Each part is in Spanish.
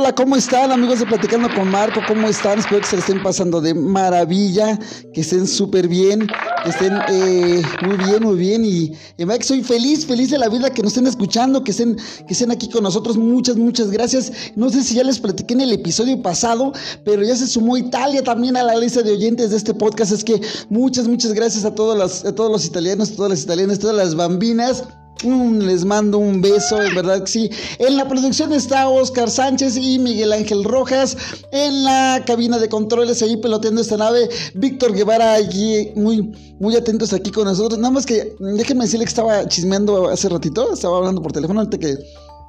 Hola, ¿cómo están amigos de Platicando con Marco? ¿Cómo están? Espero que se estén pasando de maravilla, que estén súper bien, que estén eh, muy bien, muy bien. Y, y que soy feliz, feliz de la vida que nos estén escuchando, que estén, que estén aquí con nosotros. Muchas, muchas gracias. No sé si ya les platiqué en el episodio pasado, pero ya se sumó Italia también a la lista de oyentes de este podcast. Es que muchas, muchas gracias a todos los, a todos los italianos, todas las italianas, todas las bambinas les mando un beso, en verdad que sí. En la producción está Oscar Sánchez y Miguel Ángel Rojas. En la cabina de controles, ahí peloteando esta nave, Víctor Guevara, allí muy, muy atentos aquí con nosotros. Nada más que déjenme decirle que estaba chismeando hace ratito, estaba hablando por teléfono, antes que,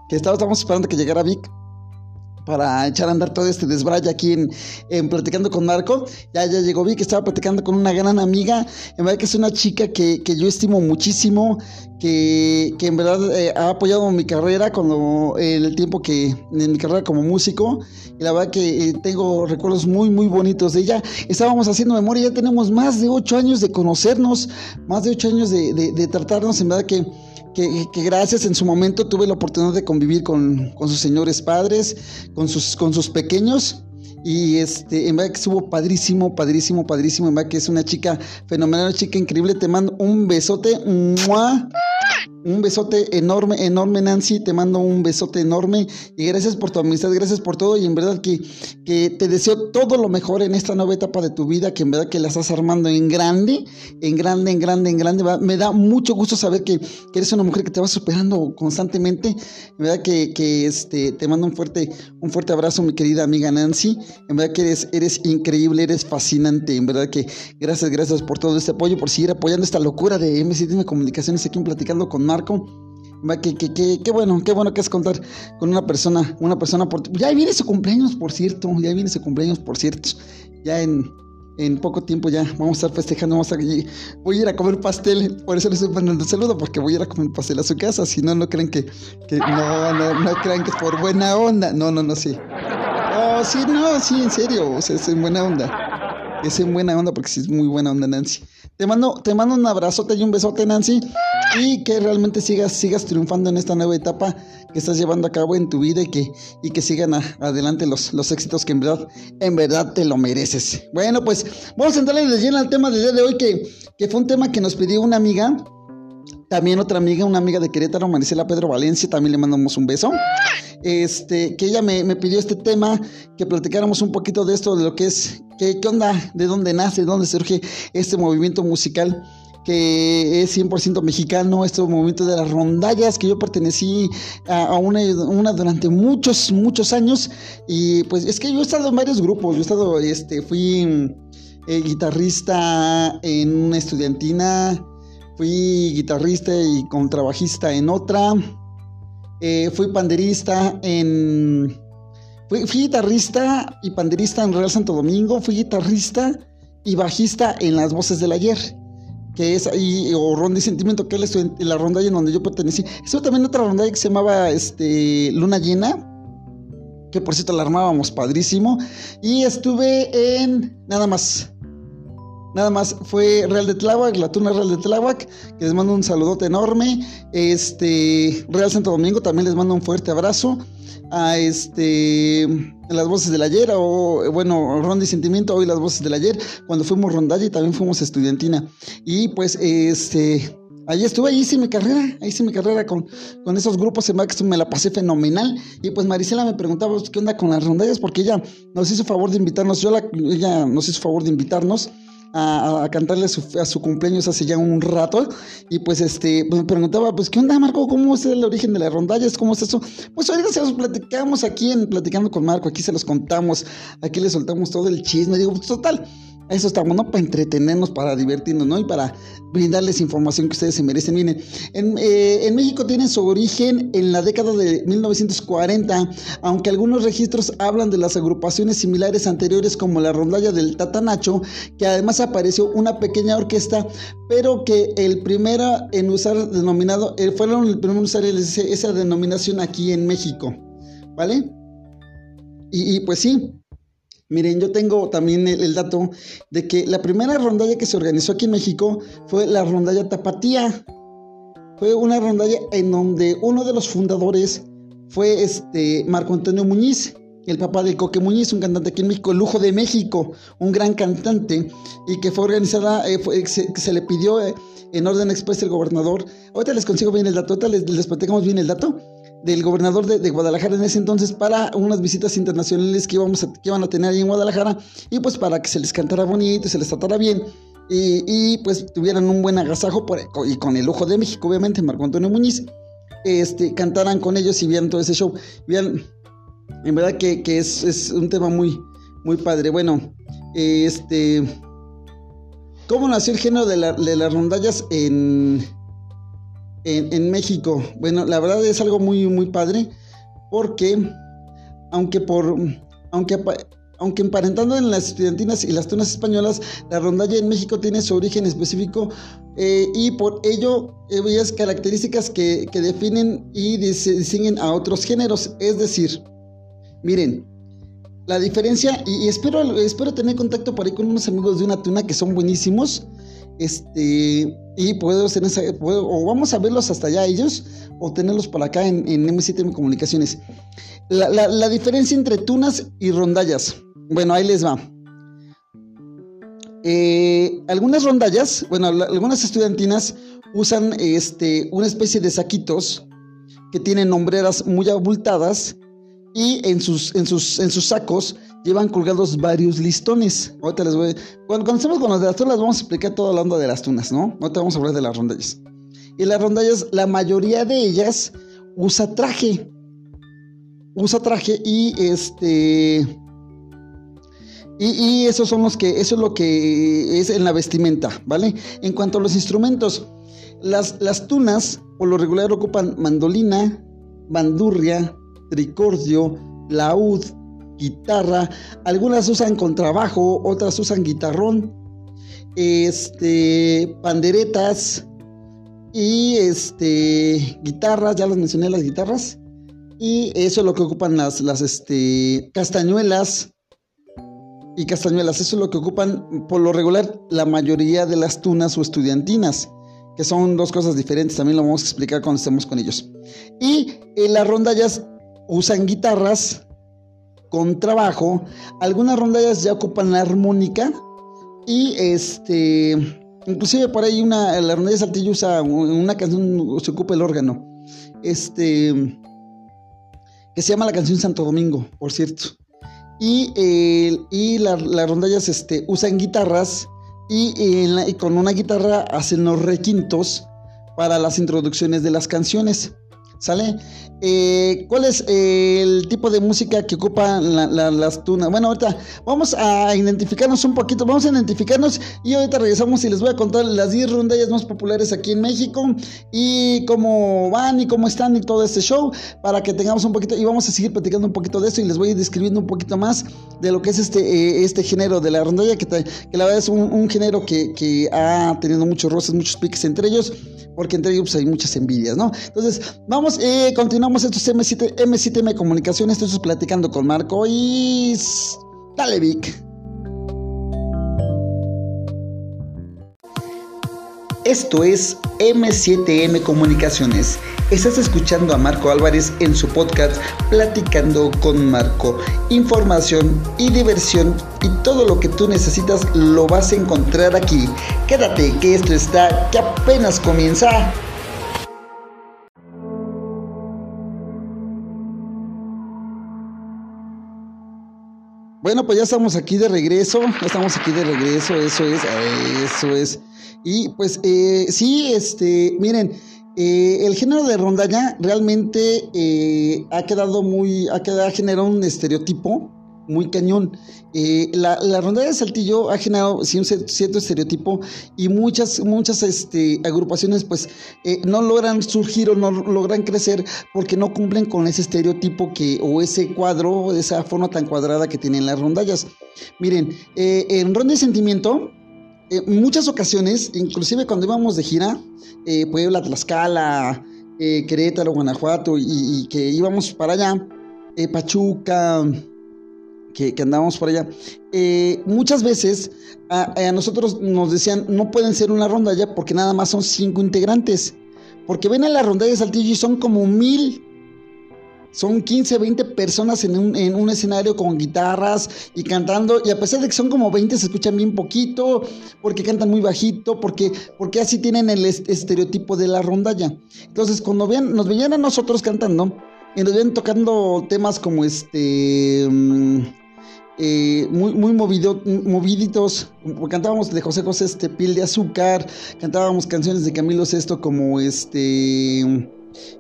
que estaba, estábamos esperando que llegara Vic para echar a andar todo este desbraye aquí en, Platicando con Marco. Ya, ya llegó, vi que estaba platicando con una gran amiga. En verdad que es una chica que, yo estimo muchísimo, que, en verdad eh, ha apoyado mi carrera cuando el tiempo que en mi carrera como músico. Y la verdad que eh, tengo recuerdos muy, muy bonitos de ella. Estábamos haciendo memoria, ya tenemos más de ocho años de conocernos, más de ocho años de, de tratarnos. En verdad que que, gracias en su momento tuve la oportunidad de convivir con, sus señores padres, con sus, con sus pequeños. Y este, en verdad que estuvo padrísimo, padrísimo, padrísimo. En verdad que es una chica fenomenal, una chica increíble. Te mando un besote. Un besote enorme, enorme, Nancy. Te mando un besote enorme. Y gracias por tu amistad, gracias por todo. Y en verdad que, que te deseo todo lo mejor en esta nueva etapa de tu vida. Que en verdad que la estás armando en grande, en grande, en grande, en grande. Me da mucho gusto saber que, eres una mujer que te va superando constantemente. En verdad que, que este, te mando un fuerte, un fuerte abrazo, mi querida amiga Nancy. En verdad que eres, eres increíble, eres fascinante. En verdad que gracias, gracias por todo este apoyo, por seguir apoyando esta locura de M7 Comunicaciones aquí Platicando con Marco. Que, que, bueno, qué bueno que es contar con una persona, una persona por... Ya viene su cumpleaños, por cierto, ya viene su cumpleaños, por cierto. Ya en, poco tiempo ya vamos a estar festejando, vamos a, voy a ir a comer pastel, por eso les estoy mandando el saludo, porque voy a ir a comer pastel a su casa, si no, no creen que, que no, no, no crean que es por buena onda, no, no, no, sí. Oh, sí, no, sí, en serio, o sea, es en buena onda. Es en buena onda porque sí es muy buena onda, Nancy. Te mando, te mando un abrazote y un besote, Nancy. Y que realmente sigas, sigas triunfando en esta nueva etapa que estás llevando a cabo en tu vida y que, y que sigan adelante los, los éxitos que en verdad, en verdad te lo mereces. Bueno, pues vamos a entrarle de lleno al tema del día de hoy, que, que fue un tema que nos pidió una amiga. También otra amiga, una amiga de Querétaro, Marisela Pedro Valencia, también le mandamos un beso este, que ella me, pidió este tema, que platicáramos un poquito de esto, de lo que es, qué, onda, de dónde nace, de dónde surge este movimiento musical que es 100% mexicano, este movimiento de las rondallas, que yo pertenecí a, una, durante muchos, muchos años, y pues es que yo he estado en varios grupos, yo he estado, este, fui eh, guitarrista en una estudiantina, fui guitarrista y contrabajista en otra, eh, fui panderista en... Fui, guitarrista y panderista en Real Santo Domingo, fui guitarrista y bajista en Las Voces del Ayer, que es ahí, o Ronda y Sentimiento, que es la rondalla en donde yo pertenecí. Estuve también otra rondalla que se llamaba este, Luna Llena, que por cierto la armábamos padrísimo. Y estuve en, nada más, Nada más fue Real de Tláhuac, la Tuna Real de Tláhuac, que les mando un saludote enorme. Este, Real Santo Domingo también les mando un fuerte abrazo. A este, las voces del ayer, o bueno, Ronda y Sentimiento, hoy las voces del ayer, cuando fuimos rondalla y también fuimos estudiantina. Y pues, este, Ahí estuve, ahí hice mi carrera, ahí hice mi carrera con, con esos grupos en Max, me la pasé fenomenal. Y pues Marisela me preguntaba qué onda con las rondallas, porque ella nos hizo favor de invitarnos, yo la, ella nos hizo favor de invitarnos a, cantarle a su, cumpleaños hace ya un rato. Y pues este, pues me preguntaba, pues, ¿qué onda, Marco? ¿Cómo es el origen de las rondallas? ¿Cómo es eso? Pues ahorita se los platicamos aquí en Platicando con Marco, aquí se los contamos, aquí le soltamos todo el chisme. Digo, pues total. A eso estamos, ¿no? Para entretenernos, para divertirnos, ¿no? Y para brindarles información que ustedes se merecen. Miren, en, eh, México tiene su origen en la década de 1940, aunque algunos registros hablan de las agrupaciones similares anteriores como la rondalla del Tatanacho, que además apareció una pequeña orquesta, pero que el primero en usar denominado, eh, fueron el primero en usar esa denominación aquí en México, ¿vale? y pues sí, Miren, yo tengo también el, dato de que la primera rondalla que se organizó aquí en México fue la rondalla Tapatía. Fue una rondalla en donde uno de los fundadores fue este Marco Antonio Muñiz, el papá de Coque Muñiz, un cantante aquí en México, el lujo de México, un gran cantante, y que fue organizada, eh, se, le pidió eh, en orden express el gobernador. Ahorita les consigo bien el dato, ahorita les, les platicamos bien el dato del gobernador de, Guadalajara en ese entonces para unas visitas internacionales que, íbamos que iban a tener ahí en Guadalajara y pues para que se les cantara bonito y se les tratara bien. Y, pues tuvieran un buen agasajo por, y con el ojo de México obviamente Marco Antonio Muñiz este, cantaran con ellos y vieran todo ese show. Vean en verdad que, es, un tema muy muy padre. Bueno este cómo nació el género de, de las rondallas en en, México. Bueno, la verdad es algo muy, muy padre porque aunque por... Aunque, aunque emparentando en las estudiantinas y las tunas españolas, la rondalla en México tiene su origen específico eh, y por ello hay características que, definen y distinguen a otros géneros. Es decir, miren, la diferencia, y, espero, espero tener contacto por ahí con unos amigos de una tuna que son buenísimos. Este, y hacer esa, o vamos a verlos hasta allá ellos, o tenerlos por acá en, M7M Comunicaciones. La, diferencia entre tunas y rondallas. Bueno, ahí les va. Eh, algunas rondallas, bueno, algunas estudiantinas usan este, una especie de saquitos que tienen hombreras muy abultadas y en sus, en sus, en sus sacos llevan colgados varios listones. Ahorita les voy. Cuando, estemos con los de las tunas, vamos a explicar toda la onda de las tunas, ¿no? Ahorita vamos a hablar de las rondallas. Y las rondallas, la mayoría de ellas usa traje. Usa traje y este. Y, y esos son los que. Eso es lo que es en la vestimenta, ¿vale? En cuanto a los instrumentos, las, las tunas, por lo regular, ocupan mandolina, bandurria, tricordio, laúd, guitarra, algunas usan contrabajo, otras usan guitarrón, este, panderetas y este, guitarras, ya las mencioné las guitarras, y eso es lo que ocupan las, las este, castañuelas. Y castañuelas, eso es lo que ocupan por lo regular la mayoría de las tunas o estudiantinas que son dos cosas diferentes, también lo vamos a explicar cuando estemos con ellos. Y en las rondallas usan guitarras con trabajo. Algunas rondallas ya ocupan la armónica y este, inclusive por ahí una, la rondalla Saltillo usa una canción, se ocupa el órgano, este, que se llama la canción Santo Domingo, por cierto. Y, y las rondallas este, usan guitarras y, y con una guitarra hacen los requintos para las introducciones de las canciones. ¿Sale? Eh, ¿Cuál es el tipo de música que ocupan las tunas? Bueno, ahorita vamos a identificarnos un poquito, vamos a identificarnos y ahorita regresamos y les voy a contar las 10 rondallas más populares aquí en México y cómo van y cómo están y todo este show para que tengamos un poquito y vamos a seguir platicando un poquito de esto y les voy a ir describiendo un poquito más de lo que es este, eh, este género de la rondalla que, la verdad es un, género que, que, ha tenido muchos roces, muchos piques entre ellos porque entre ellos pues, hay muchas envidias, ¿no? Entonces, vamos, eh, continuamos estos M7, M7M Comunicaciones, estoy platicando con Marco y... Dale, Vic. Esto es M7M Comunicaciones. Estás escuchando a Marco Álvarez en su podcast Platicando con Marco. Información y diversión y todo lo que tú necesitas lo vas a encontrar aquí. Quédate que esto está que apenas comienza. Bueno, pues ya estamos aquí de regreso, ya estamos aquí de regreso, eso es, eso es. Y pues eh, sí, este, miren, eh, el género de rondalla realmente eh, ha quedado muy, ha, quedado, ha generado un estereotipo muy cañón. Eh, la, la rondalla de Saltillo ha generado cierto estereotipo y muchas, muchas este, agrupaciones pues eh, no logran surgir o no logran crecer porque no cumplen con ese estereotipo que, o ese cuadro, esa forma tan cuadrada que tienen las rondallas. Miren, eh, en Ronda de Sentimiento, en muchas ocasiones, inclusive cuando íbamos de gira, Puebla, Tlaxcala, Querétaro, Guanajuato, y, que íbamos para allá, Pachuca, que, andábamos por allá, eh, muchas veces a, nosotros nos decían, no pueden ser una rondalla porque nada más son cinco integrantes. Porque ven a la rondalla de Saltillo y son como mil. Son 15, 20 personas en un, en un, escenario con guitarras y cantando. Y a pesar de que son como 20, se escuchan bien poquito, porque cantan muy bajito, porque, porque así tienen el estereotipo de la rondalla. Entonces, cuando nos veían a nosotros cantando, y nos veían tocando temas como este. Mm, eh, muy, muy movido, moviditos. Cantábamos de José José este Piel de Azúcar, cantábamos canciones de Camilo Sesto como este,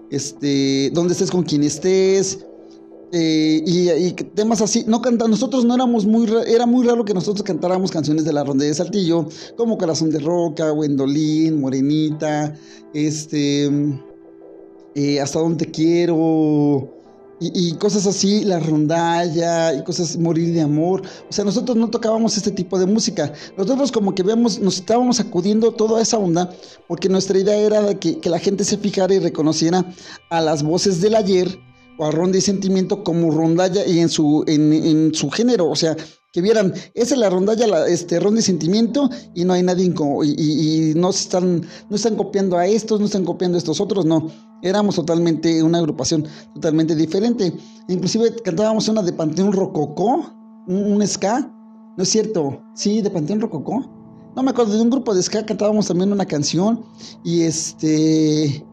este, Donde estés con quien estés. Eh, y, temas así, no canta, nosotros no éramos muy, era muy raro que nosotros cantáramos canciones de la ronda de Saltillo, como Corazón de Roca, Wendolín, Morenita, este, eh, Hasta donde quiero, y, cosas así, la rondalla y cosas morir de amor. O sea, nosotros no tocábamos este tipo de música. Nosotros como que vemos, nos estábamos acudiendo toda esa onda porque nuestra idea era que, que la gente se fijara y reconociera a las voces del ayer o a Ronda y Sentimiento como rondalla y en su, en, en su género. O sea, que vieran, esa es la rondalla, la, este, ronda y sentimiento, y no hay nadie, y, y, no, están, no están copiando a estos, no están copiando a estos otros, no. Éramos totalmente una agrupación totalmente diferente. Inclusive cantábamos una de Panteón Rococó, un, ska, ¿no es cierto? Sí, de Panteón Rococó. No me acuerdo, de un grupo de ska cantábamos también una canción, y este,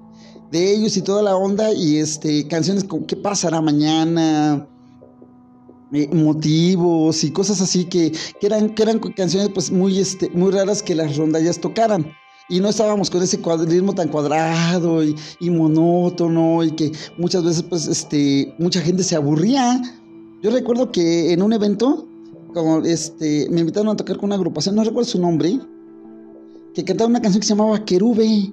de ellos y toda la onda, y este, canciones como ¿Qué pasará mañana? Eh, motivos y cosas así que, que, eran, que eran canciones pues muy, este, muy raras que las rondallas tocaran. Y no estábamos con ese cuadrismo tan cuadrado y, y, monótono y que muchas veces pues este, mucha gente se aburría. Yo recuerdo que en un evento, como este, me invitaron a tocar con una agrupación, no recuerdo su nombre, que cantaba una canción que se llamaba Querube.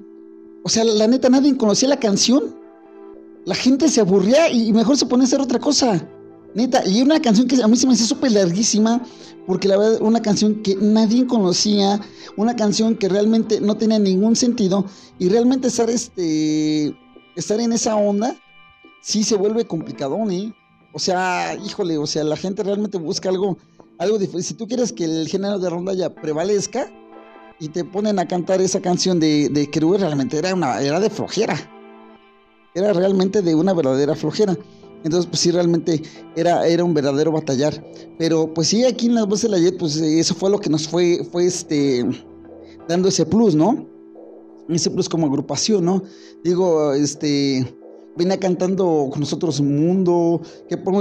O sea, la neta, nadie conocía la canción. La gente se aburría y mejor se ponía a hacer otra cosa. Neta, y una canción que a mí se me hace súper larguísima, porque la verdad, una canción que nadie conocía, una canción que realmente no tenía ningún sentido, y realmente estar, este, estar en esa onda, sí se vuelve complicado, ¿eh? O sea, híjole, o sea, la gente realmente busca algo, algo diferente. Si tú quieres que el género de ronda ya prevalezca, y te ponen a cantar esa canción de, de realmente era, una, era de flojera. Era realmente de una verdadera flojera. Entonces, pues sí, realmente era, era un verdadero batallar. Pero pues sí, aquí en las voces de la Jet, pues eso fue lo que nos fue, fue este, dando ese plus, ¿no? Ese plus como agrupación, ¿no? Digo, este, venía cantando con nosotros un mundo, que por,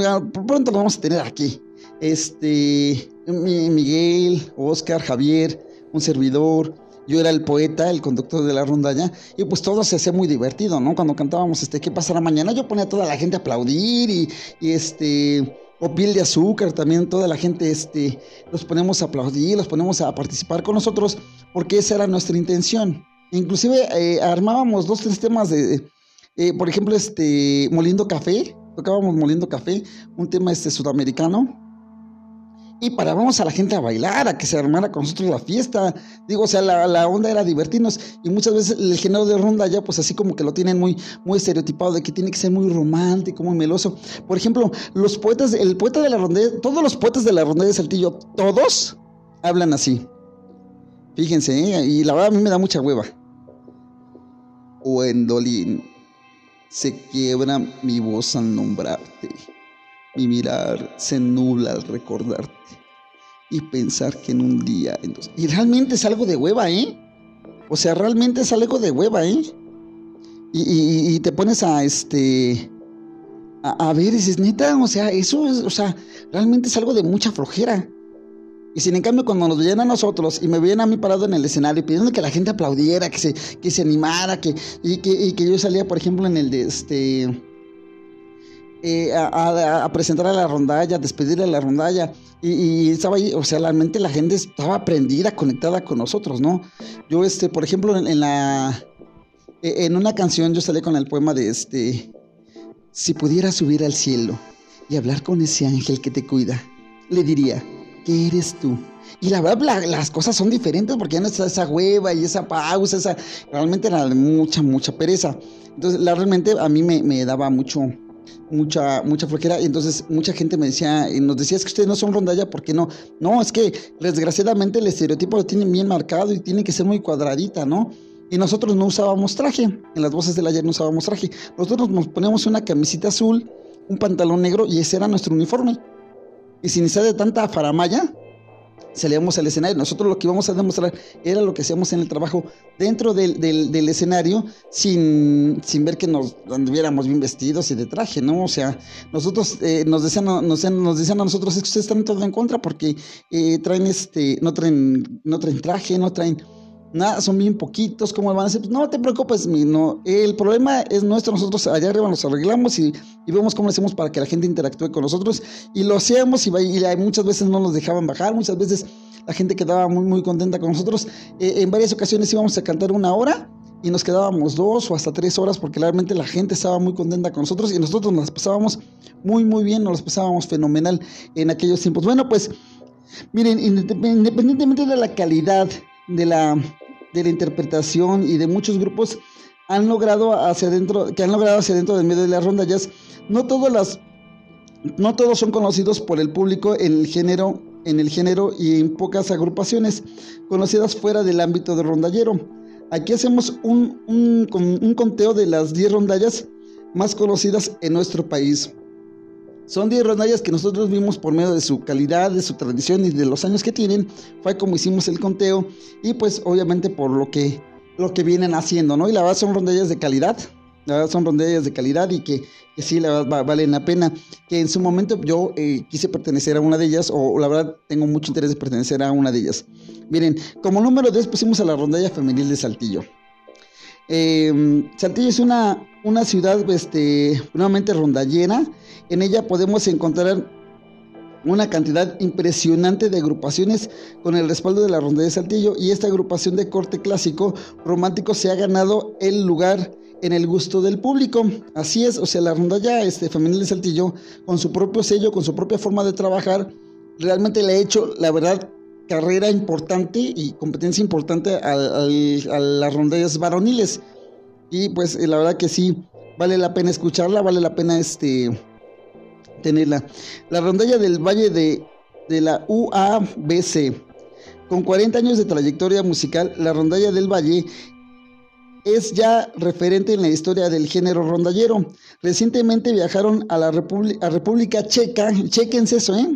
pronto lo vamos a tener aquí. Este, Miguel, Oscar, Javier, un servidor, yo era el poeta, el conductor de la rondalla, y pues todo se hacía muy divertido, ¿no? Cuando cantábamos, este, ¿qué pasará mañana? Yo ponía a toda la gente a aplaudir y, este, o piel de azúcar, también toda la gente, este, los ponemos a aplaudir, los ponemos a participar con nosotros, porque esa era nuestra intención. Inclusive eh, armábamos dos, tres temas de, eh, por ejemplo, este, Moliendo Café, tocábamos Moliendo Café, un tema este sudamericano, y parábamos a la gente a bailar, a que se armara con nosotros la fiesta. Digo, o sea, la, onda era divertirnos y muchas veces el género de ronda ya pues así como que lo tienen muy, muy estereotipado de que tiene que ser muy romántico, muy meloso. Por ejemplo, los poetas, el poeta de la ronda, todos los poetas de la ronda de Saltillo, todos hablan así. Fíjense, ¿eh? y la verdad a mí me da mucha hueva. Wendolin, se quiebra mi voz al nombrarte. Mi mirar se nubla al recordarte y pensar que en un día... Y realmente es algo de hueva, ¿eh? O sea, realmente es algo de hueva, ¿eh? Y, te pones a este... A, ver, dices, neta, o sea, eso es, o sea, realmente es algo de mucha flojera. Y sin en cambio, cuando nos veían a nosotros y me veían a mí parado en el escenario pidiendo que la gente aplaudiera, que se, que se animara, que, y, que, y que yo salía, por ejemplo, en el de este eh, a, presentar a la rondalla, a despedir a la rondalla. Y, estaba ahí, o sea, realmente la gente estaba prendida, conectada con nosotros, ¿no? Yo, este, por ejemplo, en, la. E, en una canción yo salí con el poema de este. Si pudiera subir al cielo y hablar con ese ángel que te cuida, le diría, ¿qué eres tú? Y la verdad, las cosas son diferentes porque ya no está esa hueva y esa pausa, esa. Realmente era mucha, mucha pereza. Entonces, la, realmente a mí me, me daba mucho, mucha, mucha flojera. Y entonces mucha gente me decía, y nos decía, es que ustedes no son rondalla, ¿por qué no? No, es que desgraciadamente el estereotipo lo tienen bien marcado y tiene que ser muy cuadradita, ¿no? Y nosotros no usábamos traje, en las voces del ayer no usábamos traje. Nosotros nos poníamos una camisita azul, un pantalón negro y ese era nuestro uniforme. Y sin necesidad de tanta faramaya, salíamos al escenario. Nosotros lo que íbamos a demostrar era lo que hacíamos en el trabajo dentro del, del, escenario sin, sin, ver que nos anduviéramos bien vestidos y de traje, ¿no? O sea, nosotros eh, nos, decían, nos, decían a nosotros, es que ustedes están todo en contra porque eh, traen este, no traen, no traen traje, no traen nada, son bien poquitos, ¿cómo van a ser? Pues no te preocupes, no, el problema es nuestro, nosotros allá arriba nos arreglamos y, vemos cómo lo hacemos para que la gente interactúe con nosotros y lo hacemos y, y muchas veces no nos dejaban bajar, muchas veces la gente quedaba muy muy contenta con nosotros, eh, en varias ocasiones íbamos a cantar una hora y nos quedábamos dos o hasta tres horas porque realmente la gente estaba muy contenta con nosotros y nosotros nos pasábamos muy muy bien, nos pasábamos fenomenal en aquellos tiempos. Bueno, pues miren, independientemente de la calidad de la de la interpretación y de muchos grupos han logrado hacia adentro, que han logrado hacia adentro del medio de las rondallas, no todas las no todos son conocidos por el público en el género, en el género y en pocas agrupaciones conocidas fuera del ámbito de rondallero. Aquí hacemos un, un, un conteo de las 10 rondallas más conocidas en nuestro país. Son 10 rondallas que nosotros vimos por medio de su calidad, de su tradición y de los años que tienen. Fue como hicimos el conteo y pues obviamente por lo que, lo que vienen haciendo, ¿no? Y la verdad son rondallas de calidad. La verdad son rondallas de calidad y que, sí, la verdad valen la pena. Que en su momento yo eh, quise pertenecer a una de ellas o la verdad tengo mucho interés de pertenecer a una de ellas. Miren, como número 10 pusimos a la rondalla femenil de Saltillo. Eh, Saltillo es una, una ciudad este, nuevamente rondallera en ella podemos encontrar una cantidad impresionante de agrupaciones con el respaldo de la Ronda de Saltillo y esta agrupación de corte clásico romántico se ha ganado el lugar en el gusto del público. Así es, o sea, la ronda ya este, femenil de Saltillo, con su propio sello, con su propia forma de trabajar, realmente le ha hecho, la verdad, carrera importante y competencia importante a las rondallas varoniles. Y pues la verdad que sí, vale la pena escucharla, vale la pena este tenerla. La rondalla del Valle de, de la UABC. Con 40 años de trayectoria musical, la rondalla del Valle es ya referente en la historia del género rondallero. Recientemente viajaron a la República Checa, chequense eso, ¿eh?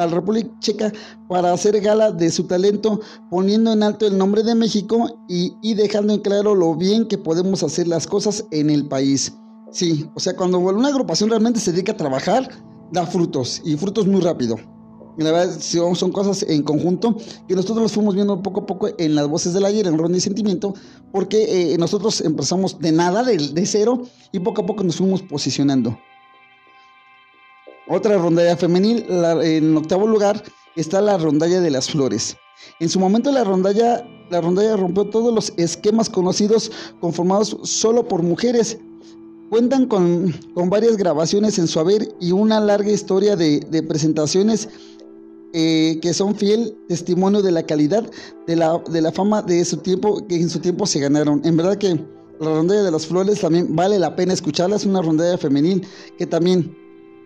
A la República Checa para hacer gala de su talento, poniendo en alto el nombre de México y, y dejando en claro lo bien que podemos hacer las cosas en el país. Sí, o sea, cuando una agrupación realmente se dedica a trabajar, da frutos y frutos muy rápido. La verdad son cosas en conjunto que nosotros los fuimos viendo poco a poco en las voces del ayer, en Ronda y Sentimiento, porque eh, nosotros empezamos de nada, de, de, cero, y poco a poco nos fuimos posicionando. Otra rondalla femenil, en octavo lugar está la rondalla de las flores. En su momento la rondalla, la rondalla rompió todos los esquemas conocidos conformados solo por mujeres Cuentan con, varias grabaciones en su haber y una larga historia de, presentaciones eh, que son fiel testimonio de la calidad de la, de la fama de su tiempo que en su tiempo se ganaron. En verdad que la rondalla de las flores también vale la pena escucharla, es una rondalla femenil que también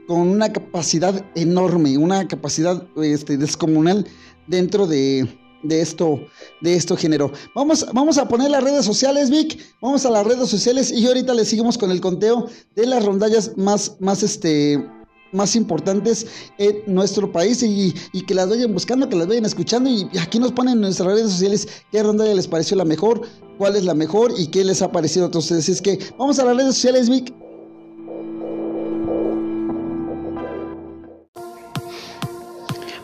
con una capacidad enorme, una capacidad este, descomunal dentro de, de esto, de esto género. Vamos, vamos a poner las redes sociales, Vic. Vamos a las redes sociales y ahorita le seguimos con el conteo de las rondallas más, más este más importantes en nuestro país y, que las vayan buscando, que las vayan escuchando y aquí nos ponen en nuestras redes sociales qué rondalla les pareció la mejor, cuál es la mejor y qué les ha parecido a ustedes. Es que vamos a las redes sociales, Vic.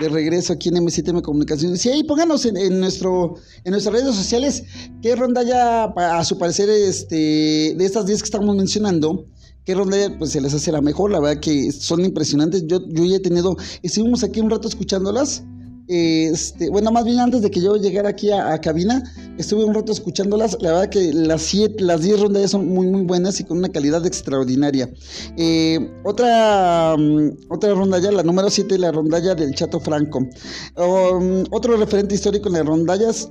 de regreso aquí en M7M Comunicaciones. Sí, pónganos en, nuestro, en nuestras redes sociales qué ronda ya, a su parecer, este, de estas 10 que estamos mencionando, qué ronda pues, se les hace la mejor. La verdad que son impresionantes. Yo, yo ya he tenido, estuvimos aquí un rato escuchándolas este, bueno, más bien antes de que yo llegara aquí a, cabina, estuve un rato escuchándolas. La verdad que las siete, las 10 rondallas son muy, muy buenas y con una calidad extraordinaria. Eh, otra, mm, otra rondalla, la número 7, la rondalla del Chato Franco. Um, otro referente histórico en las rondallas,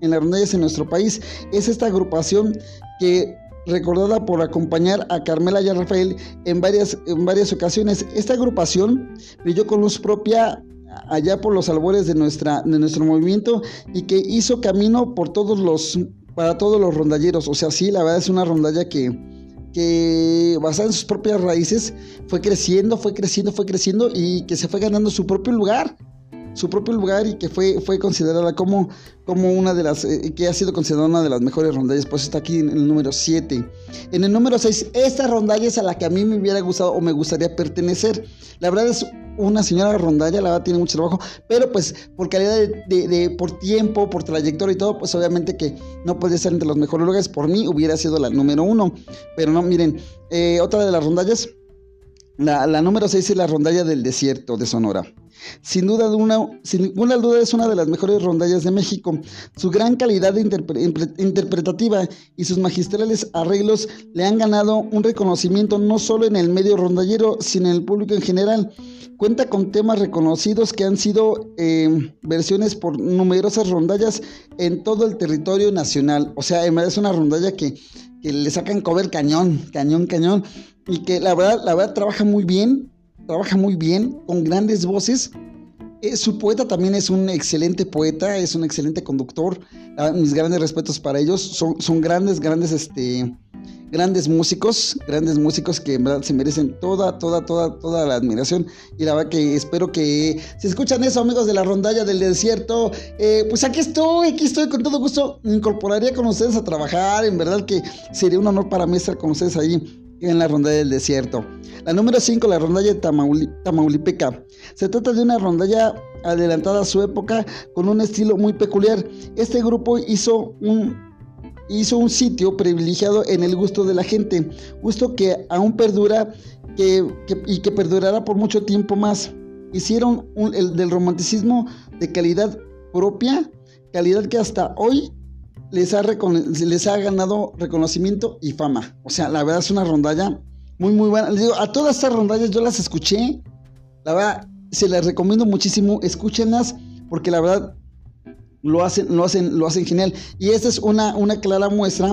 en las rondallas en nuestro país, es esta agrupación que recordada por acompañar a Carmela y a Rafael en varias, en varias ocasiones. Esta agrupación brilló con luz propia allá por los albores de, nuestra, de nuestro movimiento y que hizo camino por todos los, para todos los rondalleros. O sea, sí, la verdad es una rondalla que, que basada en sus propias raíces fue creciendo, fue creciendo, fue creciendo y que se fue ganando su propio lugar su propio lugar y que fue, fue considerada como, como una de las, eh, que ha sido considerada una de las mejores rondallas, pues está aquí en el número 7. En el número 6, esta rondalla es a la que a mí me hubiera gustado o me gustaría pertenecer. La verdad es una señora rondalla, la verdad tiene mucho trabajo, pero pues por calidad de, por tiempo, por trayectoria y todo, pues obviamente que no podía ser entre los mejores lugares. Por mí hubiera sido la número uno, pero no, miren, eh, otra de las rondallas, la, número 6 es la rondalla del desierto de Sonora. Sin duda, sin ninguna duda es una de las mejores rondallas de México. Su gran calidad interpretativa y sus magistrales arreglos le han ganado un reconocimiento no solo en el medio rondallero, sino en el público en general. Cuenta con temas reconocidos que han sido eh, versiones por numerosas rondallas en todo el territorio nacional. O sea, es una rondalla que, que le sacan cover cañón, cañón, cañón. Y que la verdad, la verdad trabaja muy bien trabaja muy bien, con grandes voces. Eh, su poeta también es un excelente poeta, es un excelente conductor. Ah, mis grandes respetos para ellos. Son, son grandes, grandes, este, grandes músicos, grandes músicos que en verdad se merecen toda, toda, toda, toda la admiración. Y la verdad que espero que si escuchan eso, amigos de la rondalla del desierto, eh, pues aquí estoy, aquí estoy con todo gusto. Me incorporaría con ustedes a trabajar. En verdad que sería un honor para mí estar con ustedes ahí en la rondalla del desierto. La número 5, la rondalla de Tamaulipeca. Se trata de una rondalla adelantada a su época con un estilo muy peculiar. Este grupo hizo un, hizo un sitio privilegiado en el gusto de la gente, gusto que aún perdura que, y que perdurará por mucho tiempo más. Hicieron el del romanticismo de calidad propia, calidad que hasta hoy les ha, les ganado reconocimiento y fama. O sea, la verdad es una rondalla muy, muy buena. Les digo, a todas estas rondallas yo las escuché. La verdad, se las recomiendo muchísimo. Escúchenlas porque la verdad lo hacen, lo hacen, lo hacen genial. Y esta es una, una clara muestra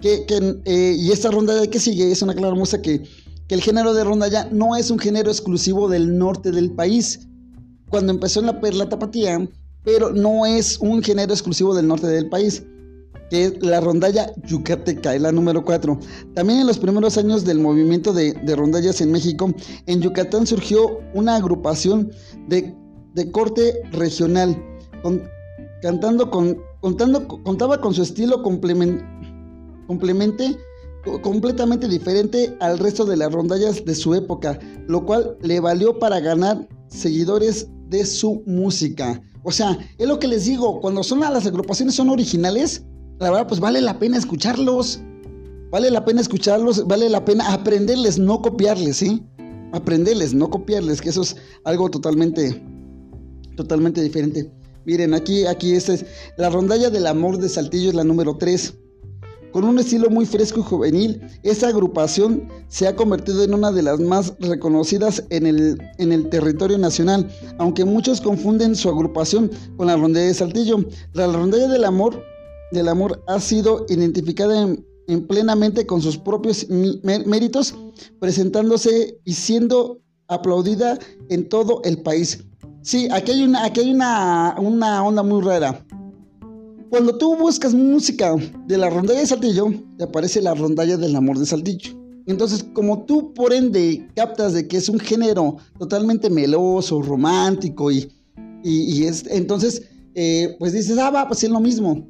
que, eh, y esta rondalla que sigue es una clara muestra que, que el género de rondalla no es un género exclusivo del norte del país. Cuando empezó en la perla tapatía, pero no es un género exclusivo del norte del país que es la rondalla yucateca, es la número 4. También en los primeros años del movimiento de, rondallas en México, en Yucatán surgió una agrupación de, corte regional, cantando con, contando, contaba con su estilo complemente, completamente diferente al resto de las rondallas de su época, lo cual le valió para ganar seguidores de su música. O sea, es lo que les digo, cuando son las agrupaciones son originales, la verdad, pues vale la pena escucharlos. Vale la pena escucharlos, vale la pena aprenderles, no copiarles, ¿sí? Aprenderles, no copiarles, que eso es algo totalmente, totalmente diferente. Miren, aquí, aquí esta es la rondalla del amor de Saltillo, es la número 3. Con un estilo muy fresco y juvenil, esta agrupación se ha convertido en una de las más reconocidas en el, en el territorio nacional, aunque muchos confunden su agrupación con la rondalla de Saltillo. La rondalla del amor del amor ha sido identificada en, plenamente con sus propios méritos, presentándose y siendo aplaudida en todo el país. Sí, aquí hay una, aquí hay una, una onda muy rara. Cuando tú buscas música de la rondalla de Saltillo, te aparece la rondalla del amor de Saltillo. Entonces, como tú por ende captas de que es un género totalmente meloso, romántico y, y, es, entonces, eh, pues dices, ah, va, pues es lo mismo.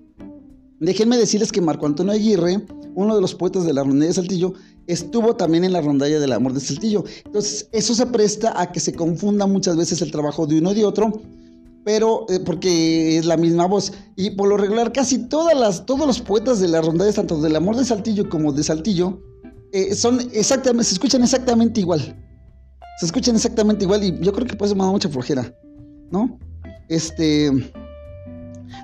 Déjenme decirles que Marco Antonio Aguirre, uno de los poetas de la rondalla de Saltillo, estuvo también en la rondalla del amor de Saltillo. Entonces, eso se presta a que se confunda muchas veces el trabajo de uno y de otro pero eh, porque es la misma voz. Y por lo regular, casi todas las, todos los poetas de la rondalla, tanto del amor de Saltillo como de Saltillo, eh, son exactamente, se escuchan exactamente igual. Se escuchan exactamente igual y yo creo que por eso me da mucha flojera, ¿no? Este,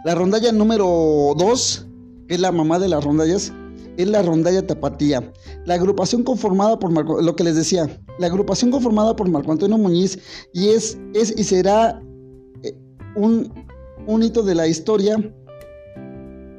la rondalla número 2, que es la mamá de las rondallas, es la rondalla tapatía. La agrupación conformada por Marco, lo que les decía, la agrupación conformada por Marco Antonio Muñiz y es, es y será un, hito de la historia,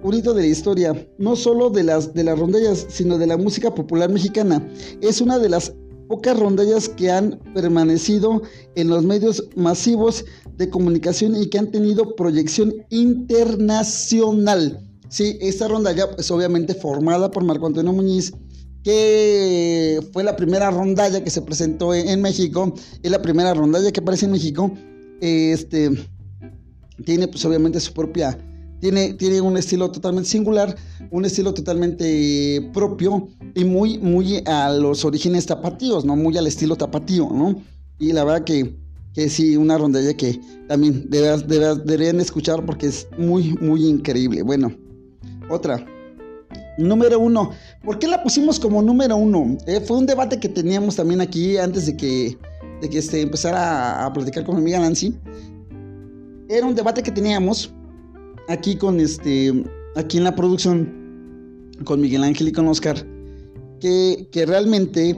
un hito de la historia, no solo de las, de las rondallas, sino de la música popular mexicana. Es una de las pocas rondallas que han permanecido en los medios masivos de comunicación y que han tenido proyección internacional. Sí, esta rondalla es obviamente formada por Marco Antonio Muñiz, que fue la primera rondalla que se presentó en, en México, es la primera rondalla que aparece en México. Este, tiene pues obviamente su propia, tiene, tiene un estilo totalmente singular, un estilo totalmente propio y muy, muy a los orígenes tapatíos, ¿no? Muy al estilo tapatío, ¿no? Y la verdad que, que sí, una rondalla que también deberían escuchar porque es muy, muy increíble. Bueno, otra. Número uno. ¿Por qué la pusimos como número uno? Eh, fue un debate que teníamos también aquí antes de que, de que este, empezara a, a platicar con mi amiga Nancy era un debate que teníamos aquí con este, aquí en la producción, con Miguel Ángel y con Oscar, que, realmente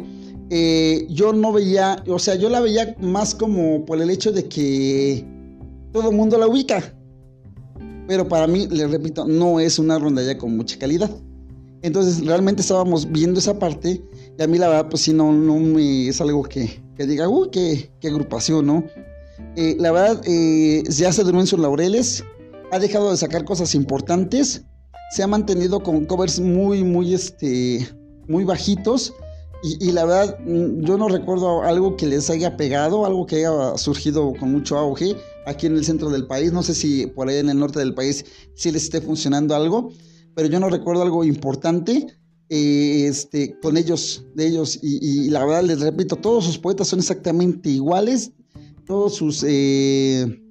eh, yo no veía, o sea, yo la veía más como por el hecho de que todo el mundo la ubica. Pero para mí, les repito, no es una rondalla con mucha calidad. Entonces, realmente estábamos viendo esa parte y a mí la verdad, pues sí, no, no me, es algo que, que diga, uy, qué, qué agrupación, ¿no? Eh, la verdad, eh, ya se durmió en sus laureles, ha dejado de sacar cosas importantes, se ha mantenido con covers muy, muy, este, muy bajitos. Y, la verdad, mm, yo no recuerdo algo que les haya pegado, algo que haya surgido con mucho auge aquí en el centro del país. No sé si por ahí en el norte del país sí les esté funcionando algo, pero yo no recuerdo algo importante eh, este, con ellos, de ellos. Y, la verdad, les repito, todos sus poetas son exactamente iguales, todos sus eh,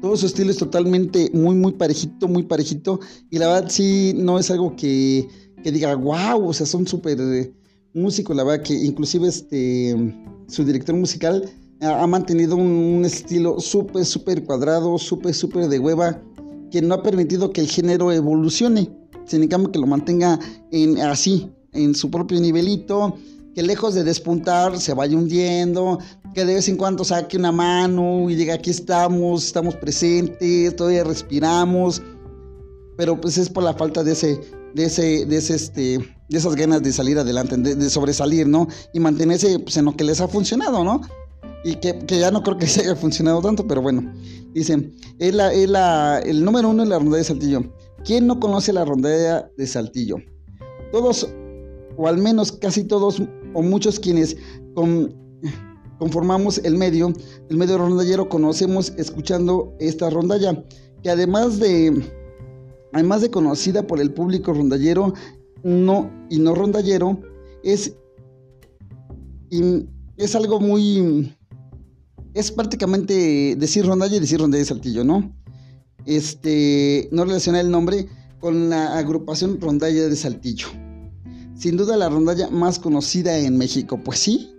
todo su estilo es totalmente muy muy parejito muy parejito y la verdad sí no es algo que, que diga wow o sea son súper eh, músicos la verdad que inclusive este su director musical ha, mantenido un, estilo súper súper cuadrado súper súper de hueva que no ha permitido que el género evolucione sin cambio que lo mantenga en así en su propio nivelito que lejos de despuntar se vaya hundiendo, que de vez en cuando saque una mano y diga aquí estamos, estamos presentes, todavía respiramos, pero pues es por la falta de ese, de ese, de ese, este, de esas ganas de salir adelante, de, sobresalir, ¿no? Y mantenerse pues, en lo que les ha funcionado, ¿no? Y que, ya no creo que se haya funcionado tanto, pero bueno. Dicen, es, la, es la, el número uno en la rondalla de Saltillo. ¿Quién no conoce la rondalla de Saltillo? Todos, o al menos casi todos, o muchos quienes con, conformamos el medio, el medio rondallero, conocemos escuchando esta rondalla, que además de, además de conocida por el público rondallero no, y no rondallero, es, es algo muy, es prácticamente decir rondalla y decir rondalla de Saltillo, ¿no? Este, no relaciona el nombre con la agrupación rondalla de Saltillo. Sin duda la rondalla más conocida en México, pues sí,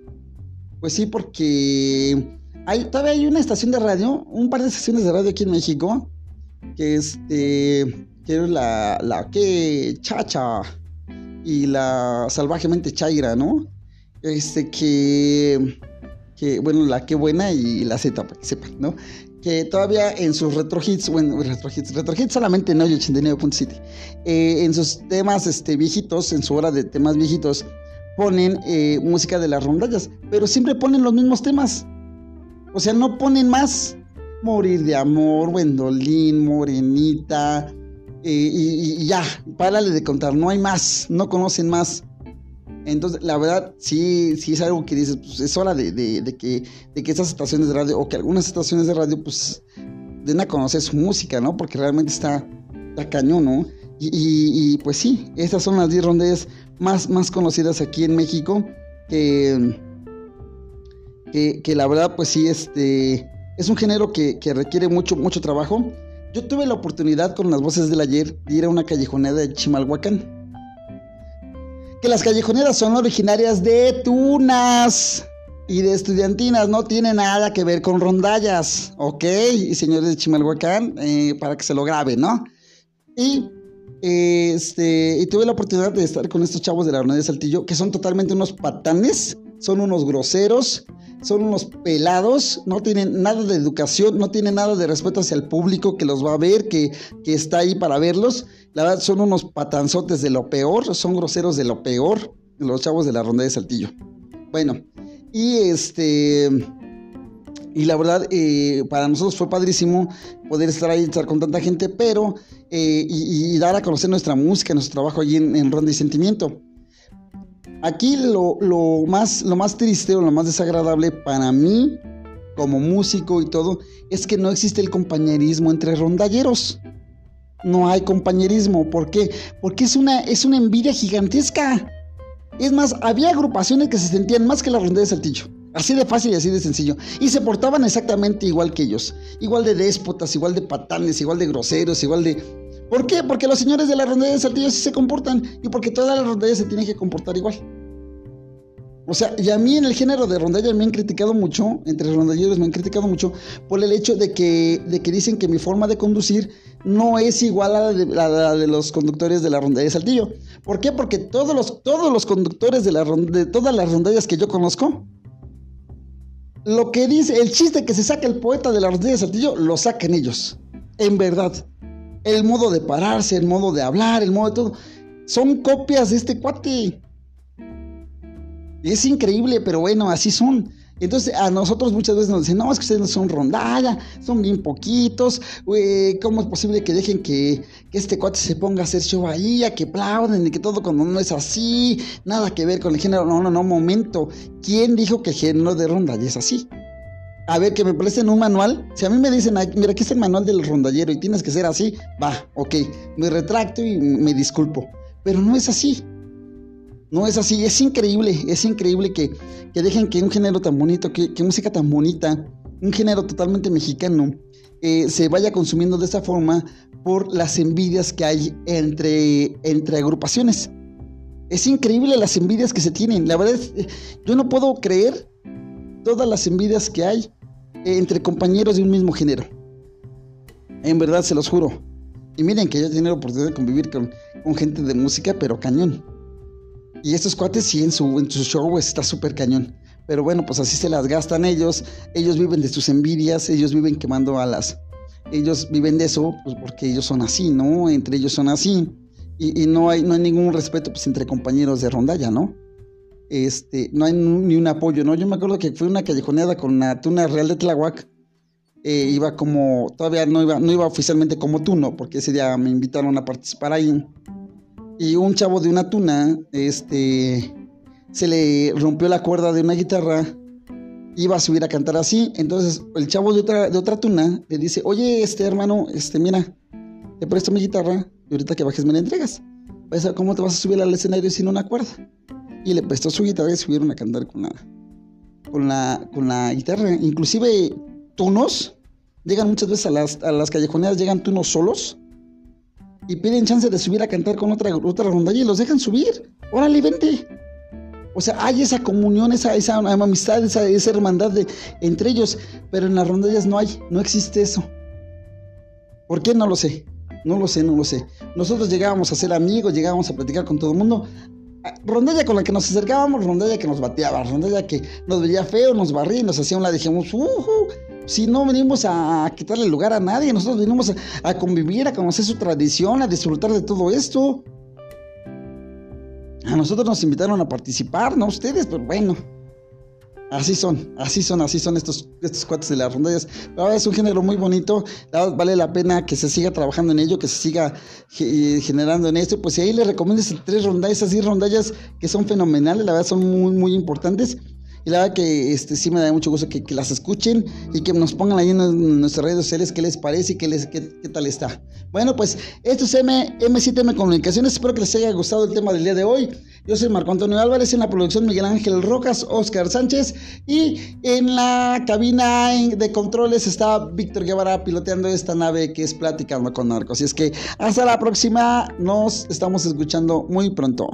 pues sí, porque hay, todavía hay una estación de radio, un par de estaciones de radio aquí en México, que este, que es la, la que chacha y la salvajemente chaira, ¿no? Este que, que bueno, la que buena y la Z, para que sepan, ¿no? que todavía en sus retro hits, bueno, retro hits, retro hits solamente no, 89.7, eh, en sus temas este, viejitos, en su hora de temas viejitos, ponen eh, música de las rondallas, pero siempre ponen los mismos temas. O sea, no ponen más, Morir de Amor, Wendolín, Morenita, eh, y, ya, párale de contar, no hay más, no conocen más. Entonces, la verdad, sí, sí es algo que dices, pues es hora de, que, de que estas estaciones de radio, o que algunas estaciones de radio, pues den a conocer su música, ¿no? Porque realmente está, está cañón, ¿no? Y, pues sí, estas son las 10 rondallas más, más conocidas aquí en México, que, que, la verdad, pues sí, este, es un género que, que requiere mucho, mucho trabajo. Yo tuve la oportunidad con las voces del ayer de ir a una callejonera de Chimalhuacán. Que las callejoneras son originarias de Tunas y de estudiantinas, no tiene nada que ver con rondallas, ¿ok? Y señores de Chimalhuacán, eh, para que se lo graben, ¿no? Y, este, y tuve la oportunidad de estar con estos chavos de la rondalla de Saltillo, que son totalmente unos patanes, son unos groseros, son unos pelados, no tienen nada de educación, no tienen nada de respeto hacia el público que los va a ver, que, está ahí para verlos. La verdad, son unos patanzotes de lo peor, son groseros de lo peor, los chavos de la ronda de Saltillo. Bueno, y este. Y la verdad, eh, para nosotros fue padrísimo poder estar ahí, estar con tanta gente, pero. Eh, y, dar a conocer nuestra música, nuestro trabajo allí en, en Ronda y Sentimiento. Aquí lo, más, lo más triste o lo más desagradable para mí, como músico y todo, es que no existe el compañerismo entre rondalleros. No hay compañerismo. ¿Por qué? Porque es una, es una envidia gigantesca. Es más, había agrupaciones que se sentían más que la ronda de Saltillo. Así de fácil y así de sencillo. Y se portaban exactamente igual que ellos. Igual de déspotas, igual de patanes, igual de groseros, igual de... ¿Por qué? Porque los señores de la rondalla de Saltillo sí se comportan y porque todas las rondallas se tienen que comportar igual. O sea, y a mí en el género de rondalla me han criticado mucho, entre rondalleros me han criticado mucho, por el hecho de que, de que dicen que mi forma de conducir no es igual a la de, los conductores de la rondalla de Saltillo. ¿Por qué? Porque todos los, todos los conductores de, la, de todas las rondallas que yo conozco, lo que dice, el chiste que se saca el poeta de la rondalla de Saltillo, lo sacan ellos. En verdad. El modo de pararse, el modo de hablar, el modo de todo. Son copias de este cuate. Es increíble, pero bueno, así son. Entonces a nosotros muchas veces nos dicen, no, es que ustedes no son rondalla, son bien poquitos, ¿cómo es posible que dejen que, este cuate se ponga a hacer show ahí, a que aplauden y que todo cuando no es así, nada que ver con el género? No, no, no, momento. ¿Quién dijo que el género de rondalla es así? A ver, que me presten un manual. Si a mí me dicen, mira, aquí está el manual del rondallero y tienes que ser así, va, ok, me retracto y me disculpo. Pero no es así. No es así, es increíble, es increíble que, dejen que un género tan bonito, que, música tan bonita, un género totalmente mexicano, eh, se vaya consumiendo de esa forma por las envidias que hay entre, entre agrupaciones. Es increíble las envidias que se tienen. La verdad es, yo no puedo creer todas las envidias que hay entre compañeros de un mismo género. En verdad, se los juro. Y miren que yo he la oportunidad de convivir con, gente de música, pero cañón. Y estos cuates sí en su, show está súper cañón. Pero bueno, pues así se las gastan ellos. Ellos viven de sus envidias, ellos viven quemando alas. Ellos viven de eso, pues porque ellos son así, ¿no? Entre ellos son así. Y, no, hay, no hay ningún respeto pues, entre compañeros de rondalla, ¿no? Este, no hay ni un apoyo, ¿no? Yo me acuerdo que fue una callejoneada con la tuna real de Tlahuac. Eh, iba como, todavía no iba, no iba oficialmente como tú, ¿no? Porque ese día me invitaron a participar ahí y un chavo de una tuna, este, se le rompió la cuerda de una guitarra, iba a subir a cantar así, entonces el chavo de otra, de otra tuna le dice, oye, este hermano, este, mira, te presto mi guitarra y ahorita que bajes me la entregas. ¿Cómo te vas a subir al escenario sin una cuerda? Y le prestó su guitarra y subieron a cantar con la, con la, con la guitarra. Inclusive tunos, llegan muchas veces a las, a las callejoneras, llegan tunos solos y piden chance de subir a cantar con otra, otra rondalla y los dejan subir. Órale, vente. O sea, hay esa comunión, esa, esa amistad, esa, esa hermandad de, entre ellos, pero en las rondallas no hay, no existe eso. ¿Por qué? No lo sé. No lo sé, no lo sé. Nosotros llegábamos a ser amigos, llegábamos a platicar con todo el mundo. Rondalla con la que nos acercábamos, rondalla que nos bateaba, rondalla que nos veía feo, nos barría y nos hacía un lado. Dijimos, uh, si no venimos a quitarle lugar a nadie, nosotros venimos a, convivir, a conocer su tradición, a disfrutar de todo esto. A nosotros nos invitaron a participar, no ustedes, pero bueno. Así son, así son, así son estos, estos cuates de las rondallas. es un género muy bonito, vale la pena que se siga trabajando en ello, que se siga generando en esto. Pues si ahí les recomiendo esas tres rondallas, así rondallas que son fenomenales, la verdad son muy, muy importantes. Y la verdad que este, sí me da mucho gusto que, las escuchen y que nos pongan ahí en, nuestras redes sociales qué les parece y qué, les, qué, tal está. Bueno, pues esto es M, M7M Comunicaciones. Espero que les haya gustado el tema del día de hoy. Yo soy Marco Antonio Álvarez, en la producción Miguel Ángel Rocas, Oscar Sánchez y en la cabina de controles está Víctor Guevara piloteando esta nave que es Platicando con Marcos. Así es que hasta la próxima, nos estamos escuchando muy pronto.